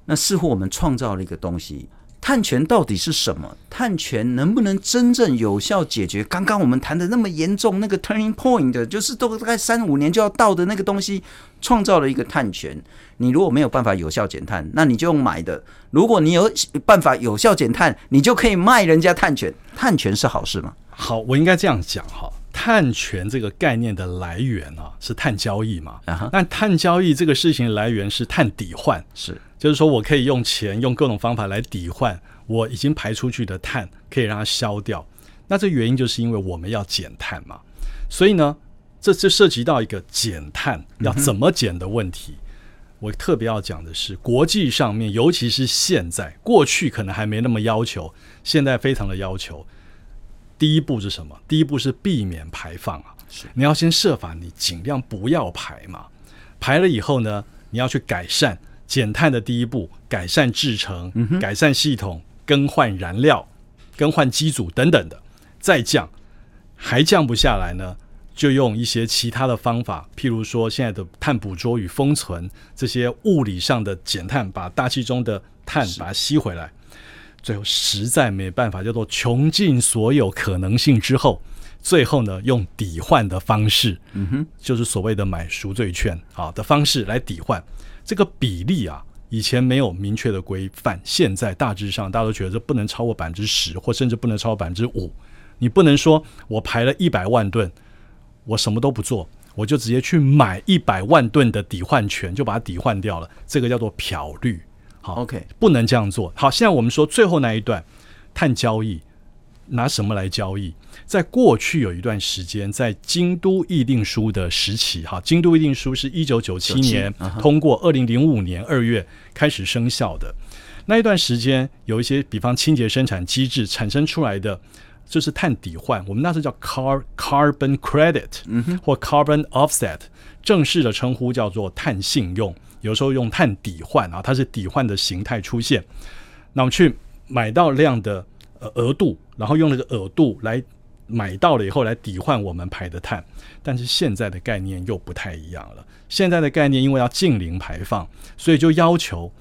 那似乎我们创造了一个东西。碳权到底是什么？碳权能不能真正有效解决刚刚我们谈的那么严重那个 turning point，就是都大概三五年就要到的那个东西，创造了一个碳权。你如果没有办法有效减碳，那你就用买的；如果你有办法有效减碳，你就可以卖人家碳权。碳权是好事吗？好，我应该这样讲哈。碳权这个概念的来源啊，是碳交易嘛。啊哈。那碳交易这个事情来源是碳抵换，是。就是说我可以用钱，用各种方法来抵换我已经排出去的碳，可以让它消掉。那这原因就是因为我们要减碳嘛。所以呢，这这涉及到一个减碳要怎么减的问题。嗯、我特别要讲的是，国际上面，尤其是现在，过去可能还没那么要求，现在非常的要求。第一步是什么？第一步是避免排放啊。你要先设法，你尽量不要排嘛。排了以后呢，你要去改善。减碳的第一步，改善制成、嗯，改善系统，更换燃料，更换机组等等的，再降，还降不下来呢，就用一些其他的方法，譬如说现在的碳捕捉与封存这些物理上的减碳，把大气中的碳把它吸回来。最后实在没办法，叫做穷尽所有可能性之后，最后呢，用抵换的方式，嗯哼，就是所谓的买赎罪券啊的方式来抵换。这个比例啊，以前没有明确的规范，现在大致上大家都觉得这不能超过百分之十，或甚至不能超过百分之五。你不能说我排了一百万吨，我什么都不做，我就直接去买一百万吨的抵换权，就把它抵换掉了。这个叫做漂绿。好，OK，不能这样做。好，现在我们说最后那一段碳交易，拿什么来交易？在过去有一段时间，在京都议定书的时期，哈，京都议定书是一九九七年通过，二零零五年二月开始生效的。那一段时间，有一些比方清洁生产机制产生出来的，就是碳抵换，我们那时候叫 car carbon credit，嗯哼，或 carbon offset，正式的称呼叫做碳信用，有时候用碳抵换啊，它是抵换的形态出现。那我们去买到量的呃额度，然后用那个额度来。买到了以后来抵换我们排的碳，但是现在的概念又不太一样了。现在的概念因为要净零排放，所以就要求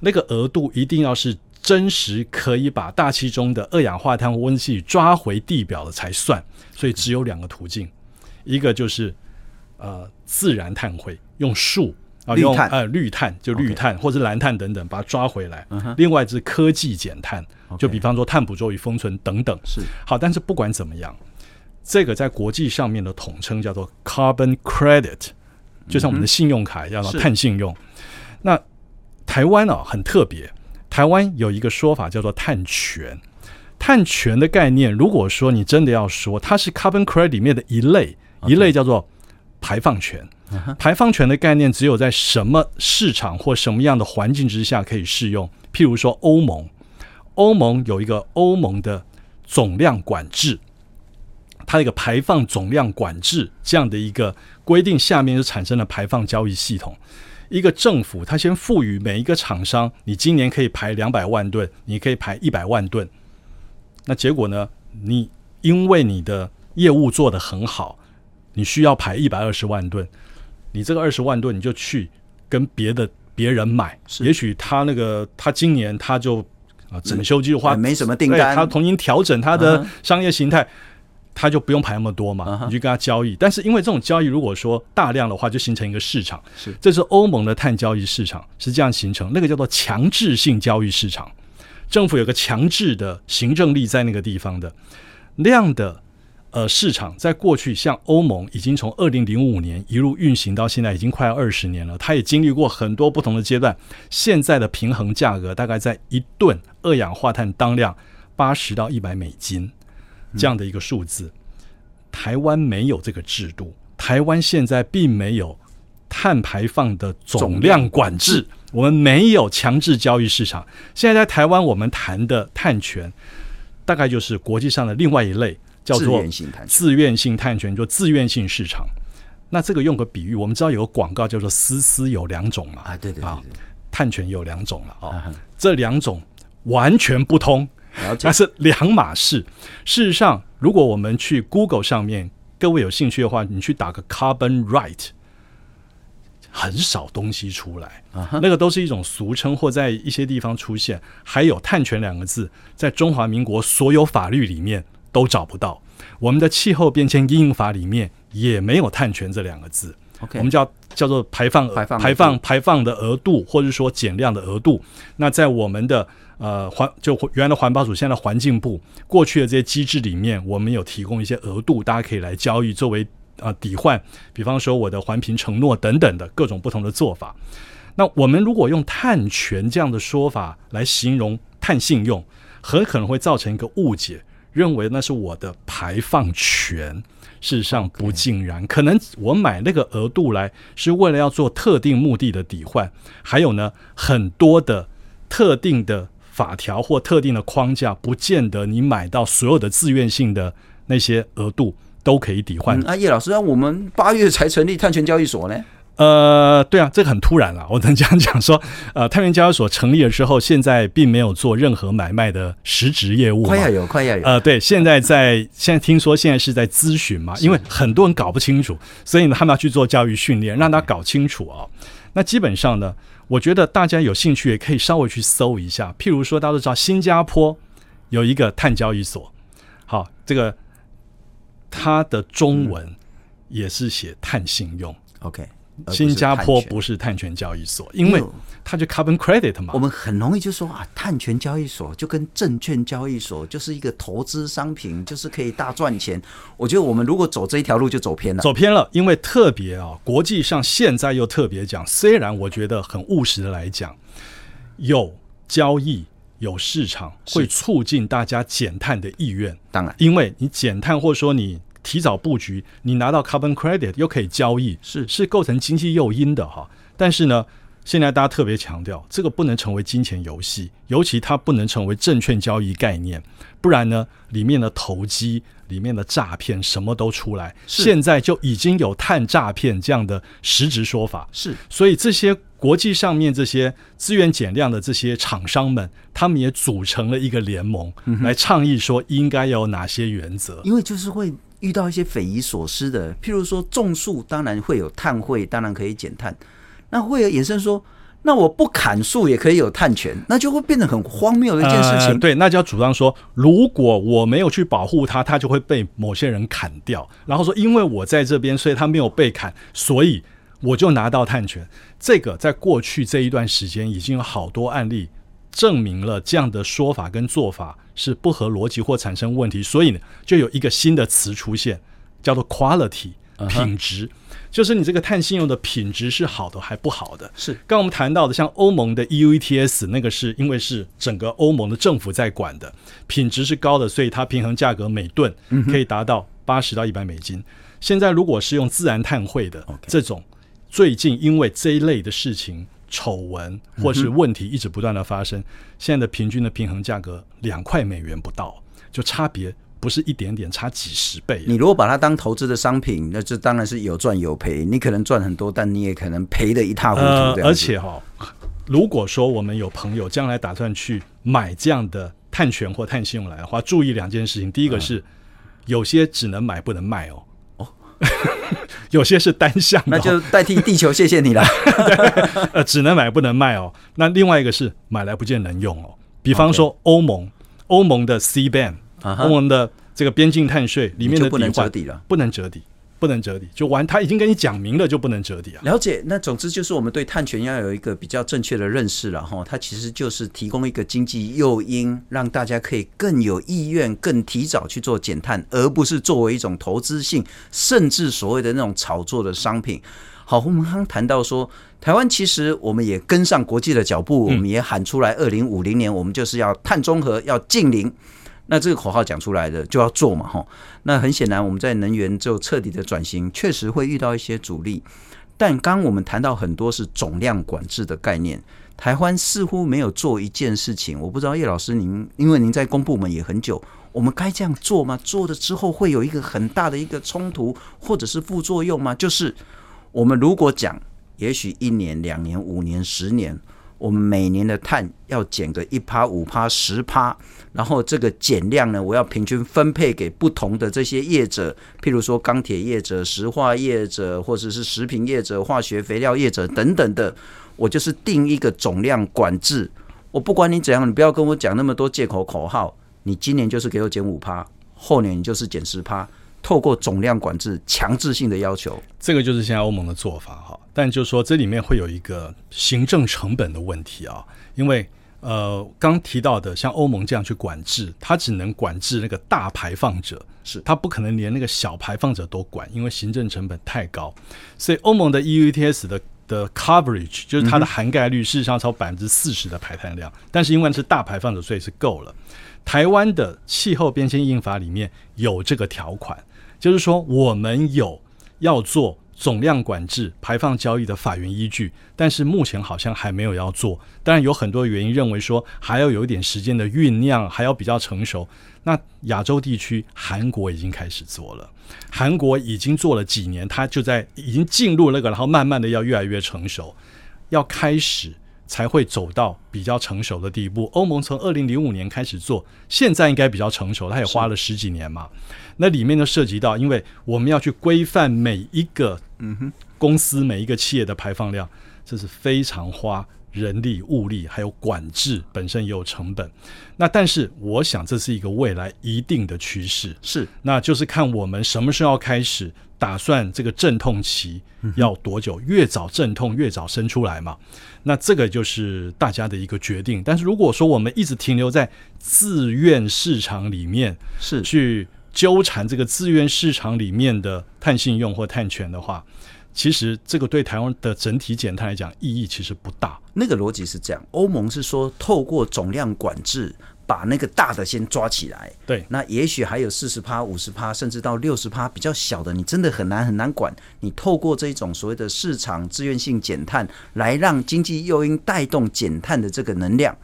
那个额度一定要是真实可以把大气中的二氧化碳温气抓回地表的才算。所以只有两个途径，一个就是呃自然碳汇，用树啊用呃绿碳就绿碳.或者蓝碳等等把它抓回来。Uh -huh. 另外是科技减碳。就比方说碳捕捉与封存等等是好，但是不管怎么样，这个在国际上面的统称叫做 carbon credit，就像我们的信用卡一样的碳信用。那台湾啊很特别，台湾有一个说法叫做碳权。碳权的概念，如果说你真的要说它是 carbon credit 里面的一类，一类叫做排放权。排放权的概念只有在什么市场或什么样的环境之下可以适用？譬如说欧盟，欧盟有一个欧盟的总量管制，它的一个排放总量管制这样的一个规定下面就产生了排放交易系统。一个政府，它先赋予每一个厂商，你今年可以排两百万吨，你可以排一百万吨。那结果呢？你因为你的业务做得很好，你需要排一百二十万吨。你这个二十万吨，你就去跟别的别人买，也许他那个他今年他就啊整修计划没什么订单，他重新调整他的商业形态，他就不用排那么多嘛，你就跟他交易。但是因为这种交易如果说大量的话，就形成一个市场，是这是欧盟的碳交易市场是这样形成，那个叫做强制性交易市场，政府有个强制的行政力在那个地方的量的。呃，市场在过去，像欧盟已经从二零零五年一路运行到现在，已经快二十年了。它也经历过很多不同的阶段。现在的平衡价格大概在一吨二氧化碳当量八十到一百美金这样的一个数字。台湾没有这个制度，台湾现在并没有碳排放的总量管制，我们没有强制交易市场。现在在台湾，我们谈的碳权大概就是国际上的另外一类。叫做自愿性碳权，就自愿性市场。那这个用个比喻，我们知道有个广告叫做“丝丝有两种”嘛？啊，对对啊，碳权有两种了啊，这两种完全不通，那是两码事。事实上，如果我们去 Google 上面，各位有兴趣的话，你去打个 “carbon right”，很少东西出来，那个都是一种俗称或在一些地方出现。还有“碳权”两个字，在中华民国所有法律里面。都找不到，我们的气候变迁阴影法里面也没有碳权这两个字。Okay. 我们叫叫做排放排放排放排放的额度，或者说减量的额度。那在我们的呃环就原来的环保署，现在的环境部过去的这些机制里面，我们有提供一些额度，大家可以来交易作为啊、呃、抵换。比方说我的环评承诺等等的各种不同的做法。那我们如果用碳权这样的说法来形容碳信用，很可能会造成一个误解。认为那是我的排放权，事实上不尽然。可能我买那个额度来是为了要做特定目的的抵换，还有呢，很多的特定的法条或特定的框架，不见得你买到所有的自愿性的那些额度都可以抵换。啊，叶老师，那我们八月才成立碳权交易所呢？呃，对啊，这个很突然了。我能这样讲说，呃，太原交易所成立了之后，现在并没有做任何买卖的实质业务。快要有，快要有。呃，对，现在在现在听说现在是在咨询嘛，因为很多人搞不清楚，所以呢，他们要去做教育训练，让他搞清楚啊、哦。那基本上呢，我觉得大家有兴趣也可以稍微去搜一下，譬如说，大家都知道新加坡有一个碳交易所，好，这个它的中文也是写碳信用。OK。新加坡不是碳权交易所，因为它就 carbon credit 嘛。我们很容易就说啊，碳权交易所就跟证券交易所就是一个投资商品，就是可以大赚钱。我觉得我们如果走这一条路就走偏了，走偏了。因为特别啊，国际上现在又特别讲，虽然我觉得很务实的来讲，有交易有市场会促进大家减碳的意愿。当然，因为你减碳或者说你。提早布局，你拿到 carbon credit 又可以交易，是是构成经济诱因的哈。但是呢，现在大家特别强调，这个不能成为金钱游戏，尤其它不能成为证券交易概念，不然呢，里面的投机、里面的诈骗什么都出来。现在就已经有碳诈骗这样的实质说法，是。所以这些国际上面这些资源减量的这些厂商们，他们也组成了一个联盟，来倡议说应该有哪些原则，因为就是会。遇到一些匪夷所思的，譬如说种树，当然会有碳汇，当然可以减碳。那会有衍生说，那我不砍树也可以有碳权，那就会变得很荒谬的一件事情。对，那就要主张说，如果我没有去保护它，它就会被某些人砍掉。然后说，因为我在这边，所以它没有被砍，所以我就拿到碳权。这个在过去这一段时间已经有好多案例。证明了这样的说法跟做法是不合逻辑或产生问题，所以呢，就有一个新的词出现，叫做 quality 品质，uh. 就是你这个碳信用的品质是好的还不好的。是，刚我们谈到的，像欧盟的 EU ETS 那个是因为是整个欧盟的政府在管的，品质是高的，所以它平衡价格每吨可以达到八十到一百美金。现在如果是用自然碳汇的这种，最近因为这一类的事情丑闻或是问题一直不断的发生，现在的平均的平衡价格两块美元不到，就差别不是一点点，差几十倍。你如果把它当投资的商品，那这当然是有赚有赔。你可能赚很多，但你也可能赔得一塌糊涂。呃，而且哈、哦，如果说我们有朋友将来打算去买这样的碳权或碳信用来的话，注意两件事情。第一个是有些只能买不能卖哦。哦，有些是单向的，那就代替地球谢谢你了。呃，只能买不能卖哦。那另外一个是买来不见能用哦。比方说欧盟，欧盟的 C ban，。欧、uh-huh, 盟的这个边境碳税里面的不能折抵了，不能折抵，不能折抵，就完，他已经跟你讲明了，就不能折抵啊。了解，那总之就是我们对碳权要有一个比较正确的认识了哈。它其实就是提供一个经济诱因，让大家可以更有意愿、更提早去做减碳，而不是作为一种投资性，甚至所谓的那种炒作的商品。好，我们刚刚谈到说，台湾其实我们也跟上国际的脚步，我们也喊出来，二零五零年我们就是要碳中和，要净零。那这个口号讲出来的就要做嘛，吼。那很显然，我们在能源就彻底的转型，确实会遇到一些阻力。但刚我们谈到很多是总量管制的概念，台湾似乎没有做一件事情。我不知道叶老师您，因为您在公部门也很久，我们该这样做吗？做了之后会有一个很大的一个冲突或者是副作用吗？就是我们如果讲，也许一年、两年、五年、十年。我们每年的碳要减个一趴、五趴、十趴，然后这个减量呢，我要平均分配给不同的这些业者，譬如说钢铁业者、石化业者，或者是食品业者、化学肥料业者等等的，我就是定一个总量管制。我不管你怎样，你不要跟我讲那么多借口口号。你今年就是给我减五趴，后年你就是减十趴。透过总量管制，强制性的要求，这个就是现在欧盟的做法哈。但就是说，这里面会有一个行政成本的问题啊，因为呃，刚提到的像欧盟这样去管制，它只能管制那个大排放者，是它不可能连那个小排放者都管，因为行政成本太高。所以欧盟的 EU ETS 的的 coverage 就是它的涵盖率，事实上超百分之四十的排碳量，嗯，但是因为是大排放者，所以是够了。台湾的气候变迁印法里面有这个条款。就是说，我们有要做总量管制、排放交易的法源依据，但是目前好像还没有要做。当然有很多原因，认为说还要有一点时间的酝酿，还要比较成熟。那亚洲地区，韩国已经开始做了，韩国已经做了几年，它就在已经进入那个，然后慢慢的要越来越成熟，要开始。才会走到比较成熟的地步。欧盟从二零零五年开始做，现在应该比较成熟，它也花了十几年嘛。那里面就涉及到，因为我们要去规范每一个嗯哼公司、每一个企业的排放量，这是非常花人力物力，还有管制本身也有成本。那但是我想这是一个未来一定的趋势，是，那就是看我们什么时候要开始。打算这个阵痛期要多久？越早阵痛越早生出来嘛。那这个就是大家的一个决定。但是如果说我们一直停留在自愿市场里面，是去纠缠这个资源市场里面的碳信用或碳权的话，其实这个对台湾的整体减碳来讲意义其实不大。那个逻辑是这样：欧盟是说透过总量管制。把那个大的先抓起来，对，那也许还有四十趴、五十趴，甚至到六十趴比较小的，你真的很难很难管。你透过这种所谓的市场自愿性减碳，来让经济诱因带动减碳的这个能量，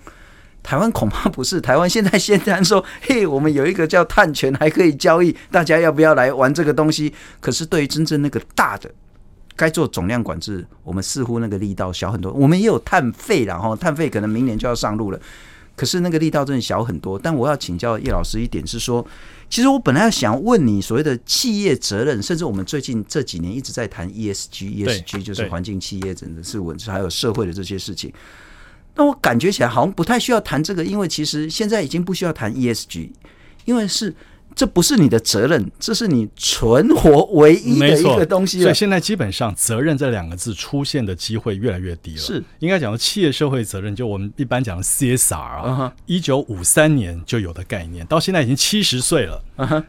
台湾恐怕不是。台湾现在现在说，嘿，我们有一个叫碳权，还可以交易，大家要不要来玩这个东西？可是对于真正那个大的，该做总量管制，我们似乎那个力道小很多。我们也有碳费，然后碳费可能明年就要上路了。可是那个力道真的小很多，但我要请教叶老师一点是说，其实我本来想问你所谓的企业责任，甚至我们最近这几年一直在谈 ESG，ESG 就是环境、企业整个是稳，还有社会的这些事情。那我感觉起来好像不太需要谈这个，因为其实现在已经不需要谈 ESG，因为是。这不是你的责任，这是你存活唯一的一个东西。所以现在基本上“责任”这两个字出现的机会越来越低了。是应该讲的企业社会责任，就我们一般讲的 CSR 啊，一九五三年就有的概念，到现在已经七十岁了，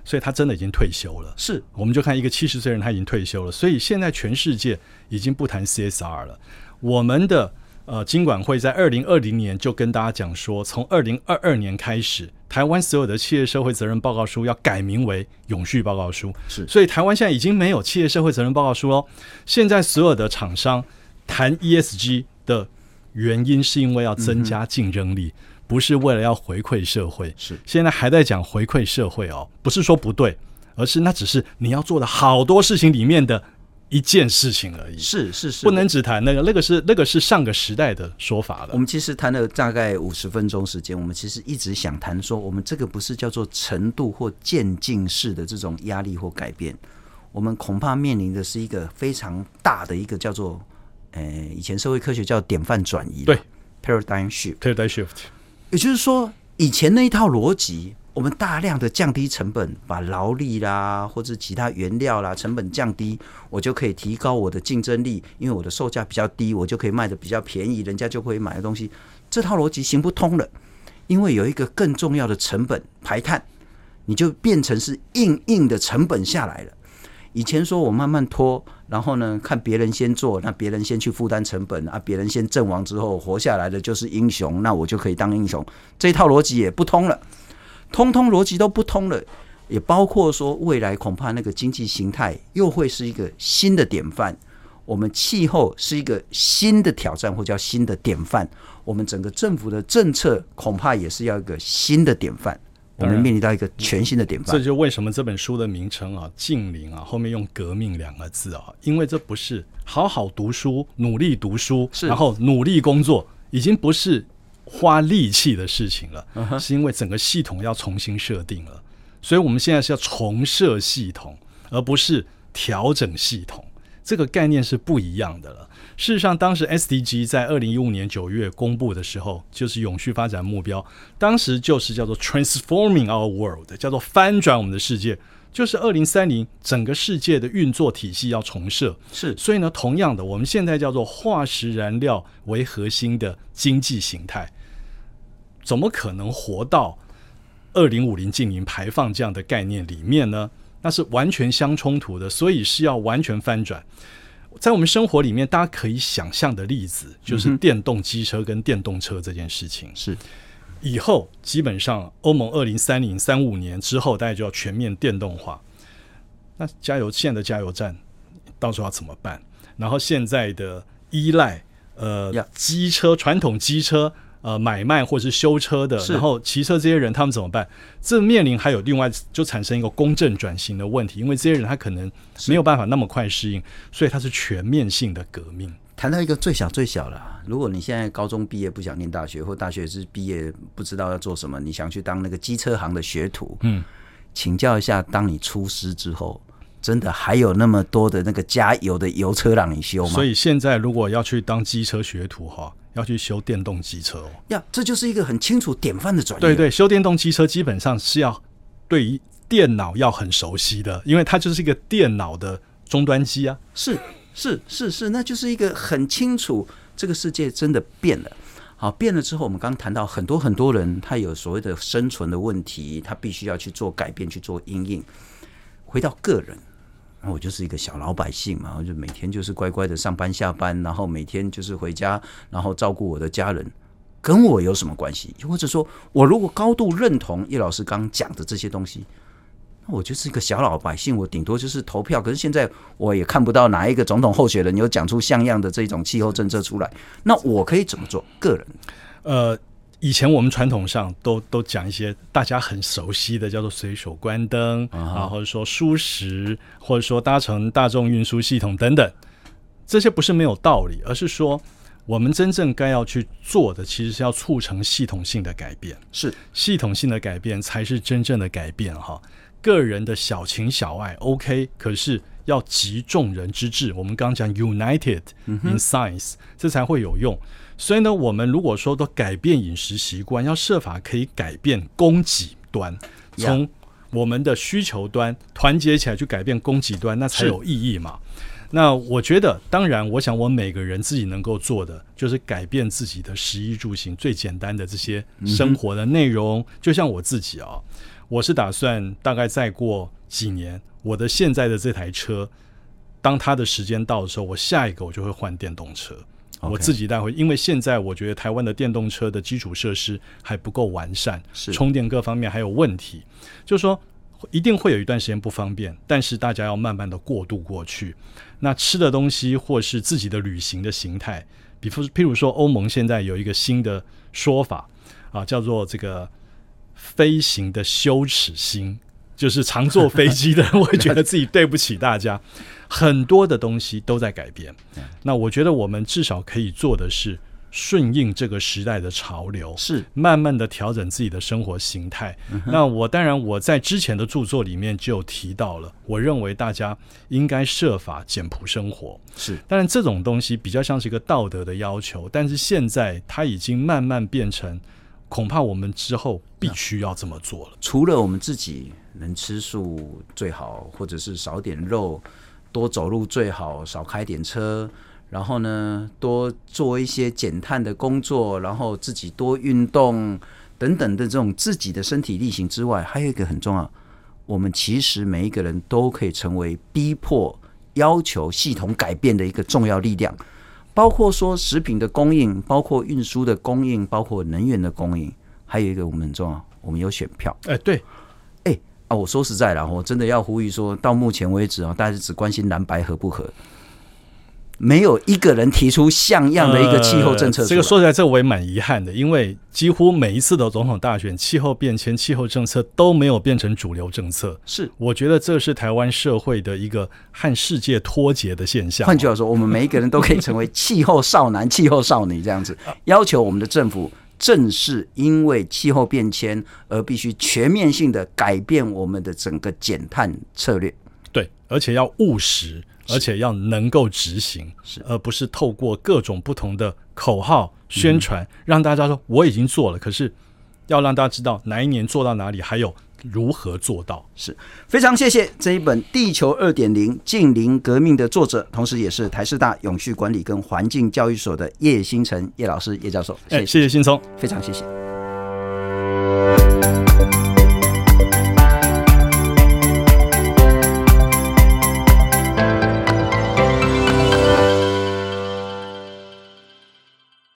所以他真的已经退休了。是，我们就看一个七十岁人他已经退休了，所以现在全世界已经不谈 CSR 了。我们的呃金管会在二零二零年就跟大家讲说，从二零二二年开始。台湾所有的企业社会责任报告书要改名为永续报告书。是，所以台湾现在已经没有企业社会责任报告书喽。现在所有的厂商谈 ESG 的原因，是因为要增加竞争力，嗯、不是为了要回馈社会。是，现在还在讲回馈社会哦，不是说不对，而是那只是你要做的好多事情里面的。一件事情而已，是是是，不能只谈那个，那个是那个是上个时代的说法了。我们其实谈了大概五十分钟时间，我们其实一直想谈说，我们这个不是叫做程度或渐进式的这种压力或改变，我们恐怕面临的是一个非常大的一个叫做，呃，以前社会科学叫典范转移，对，paradigm shift，paradigm shift，也就是说，以前那一套逻辑。我们大量的降低成本，把劳力啦或者其他原料啦成本降低，我就可以提高我的竞争力，因为我的售价比较低，我就可以卖得比较便宜，人家就会买的东西。这套逻辑行不通了，因为有一个更重要的成本排碳，你就变成是硬硬的成本下来了。以前说我慢慢拖，然后呢看别人先做，那别人先去负担成本啊，别人先阵亡之后活下来的就是英雄，那我就可以当英雄。这套逻辑也不通了。通通逻辑都不通了，也包括说未来恐怕那个经济形态又会是一个新的典范，我们气候是一个新的挑战或叫新的典范，我们整个政府的政策恐怕也是要一个新的典范，我们面临到一个全新的典范。这就为什么这本书的名称啊“近邻”啊后面用“革命”两个字啊，因为这不是好好读书、努力读书，然后努力工作，已经不是。花力气的事情了，uh huh. 是因为整个系统要重新设定了，所以我们现在是要重设系统，而不是调整系统。这个概念是不一样的了。事实上，当时 SDG 在二零一五年九月公布的时候，就是永续发展目标，当时就是叫做 Transforming Our World，叫做翻转我们的世界。就是二零三零整个世界的运作体系要重设，是，所以呢，同样的，我们现在叫做化石燃料为核心的经济形态，怎么可能活到二零五零净零排放这样的概念里面呢？那是完全相冲突的，所以是要完全翻转。在我们生活里面，大家可以想象的例子，就是电动机车跟电动车这件事情，嗯、是。以后基本上，欧盟二零三零三五年之后，大家就要全面电动化。那加油线的加油站到时候要怎么办？然后现在的依赖呃机车传统机车呃买卖或是修车的，然后骑车这些人他们怎么办？这面临还有另外就产生一个公正转型的问题，因为这些人他可能没有办法那么快适应，所以它是全面性的革命。谈到一个最小最小的，如果你现在高中毕业不想念大学，或大学是毕业不知道要做什么，你想去当那个机车行的学徒，嗯，请教一下，当你出师之后，真的还有那么多的那个加油的油车让你修吗？所以现在如果要去当机车学徒哈，要去修电动机车哦，呀，这就是一个很清楚典范的转移。对对，修电动机车基本上是要对于电脑要很熟悉的，因为它就是一个电脑的终端机啊，是。是是是，那就是一个很清楚，这个世界真的变了。好，变了之后，我们刚刚谈到很多很多人，他有所谓的生存的问题，他必须要去做改变，去做因应。回到个人，我就是一个小老百姓嘛，我就每天就是乖乖的上班下班，然后每天就是回家，然后照顾我的家人，跟我有什么关系？或者说我如果高度认同叶老师刚讲的这些东西。那我就是一个小老百姓，我顶多就是投票。可是现在我也看不到哪一个总统候选人有讲出像样的这种气候政策出来。那我可以怎么做？个人，呃，以前我们传统上都都讲一些大家很熟悉的，叫做随手关灯啊，或者说舒适，或者说搭乘大众运输系统等等。这些不是没有道理，而是说我们真正该要去做的，其实是要促成系统性的改变。是系统性的改变才是真正的改变，哈。个人的小情小爱，OK，可是要集众人之智。我们刚刚讲 United in Science，嗯，这才会有用。所以呢，我们如果说都改变饮食习惯，要设法可以改变供给端，从我们的需求端团结起来去改变供给端，那才有意义嘛。那我觉得，当然，我想我每个人自己能够做的，就是改变自己的食衣住行最简单的这些生活的内容。嗯，就像我自己啊。我是打算大概再过几年，我的现在的这台车，当它的时间到的时候，我下一个我就会换电动车。我自己带回，因为现在我觉得台湾的电动车的基础设施还不够完善，是充电各方面还有问题，就是说一定会有一段时间不方便，但是大家要慢慢的过渡过去。那吃的东西或是自己的旅行的形态，比如譬如说欧盟现在有一个新的说法啊，叫做这个飞行的羞耻心。就是常坐飞机的人 会觉得自己对不起大家，很多的东西都在改变。那我觉得我们至少可以做的是顺应这个时代的潮流，是慢慢的调整自己的生活形态。那我当然我在之前的著作里面就提到了，我认为大家应该设法简朴生活。是，当然这种东西比较像是一个道德的要求，但是现在它已经慢慢变成，恐怕我们之后必须要这么做了。除了我们自己。能吃素最好，或者是少点肉，多走路最好，少开点车，然后呢，多做一些减碳的工作，然后自己多运动等等的这种自己的身体力行之外，还有一个很重要，我们其实每一个人都可以成为逼迫要求系统改变的一个重要力量，包括说食品的供应，包括运输的供应，包括能源的供应，还有一个我们很重要，我们有选票。哎，对。啊，我说实在的，我真的要呼吁说，到目前为止啊，大家只关心蓝白合不合，没有一个人提出像样的一个气候政策，呃。这个说起来，这我也蛮遗憾的，因为几乎每一次的总统大选，气候变迁、气候政策都没有变成主流政策。是，我觉得这是台湾社会的一个和世界脱节的现象。换句话说，我们每一个人都可以成为气候少男、气候少女这样子，要求我们的政府。正是因为气候变迁而必须全面性的改变我们的整个减碳策略，对，而且要务实，而且要能够执行，是，而不是透过各种不同的口号宣传，嗯，让大家说我已经做了，可是要让大家知道哪一年做到哪里，还有。如何做到？是非常谢谢这一本地球二点零近邻革命的作者同时也是台师大永续管理跟环境教育所的叶星辰叶老师叶教授哎谢谢聪。非常谢谢。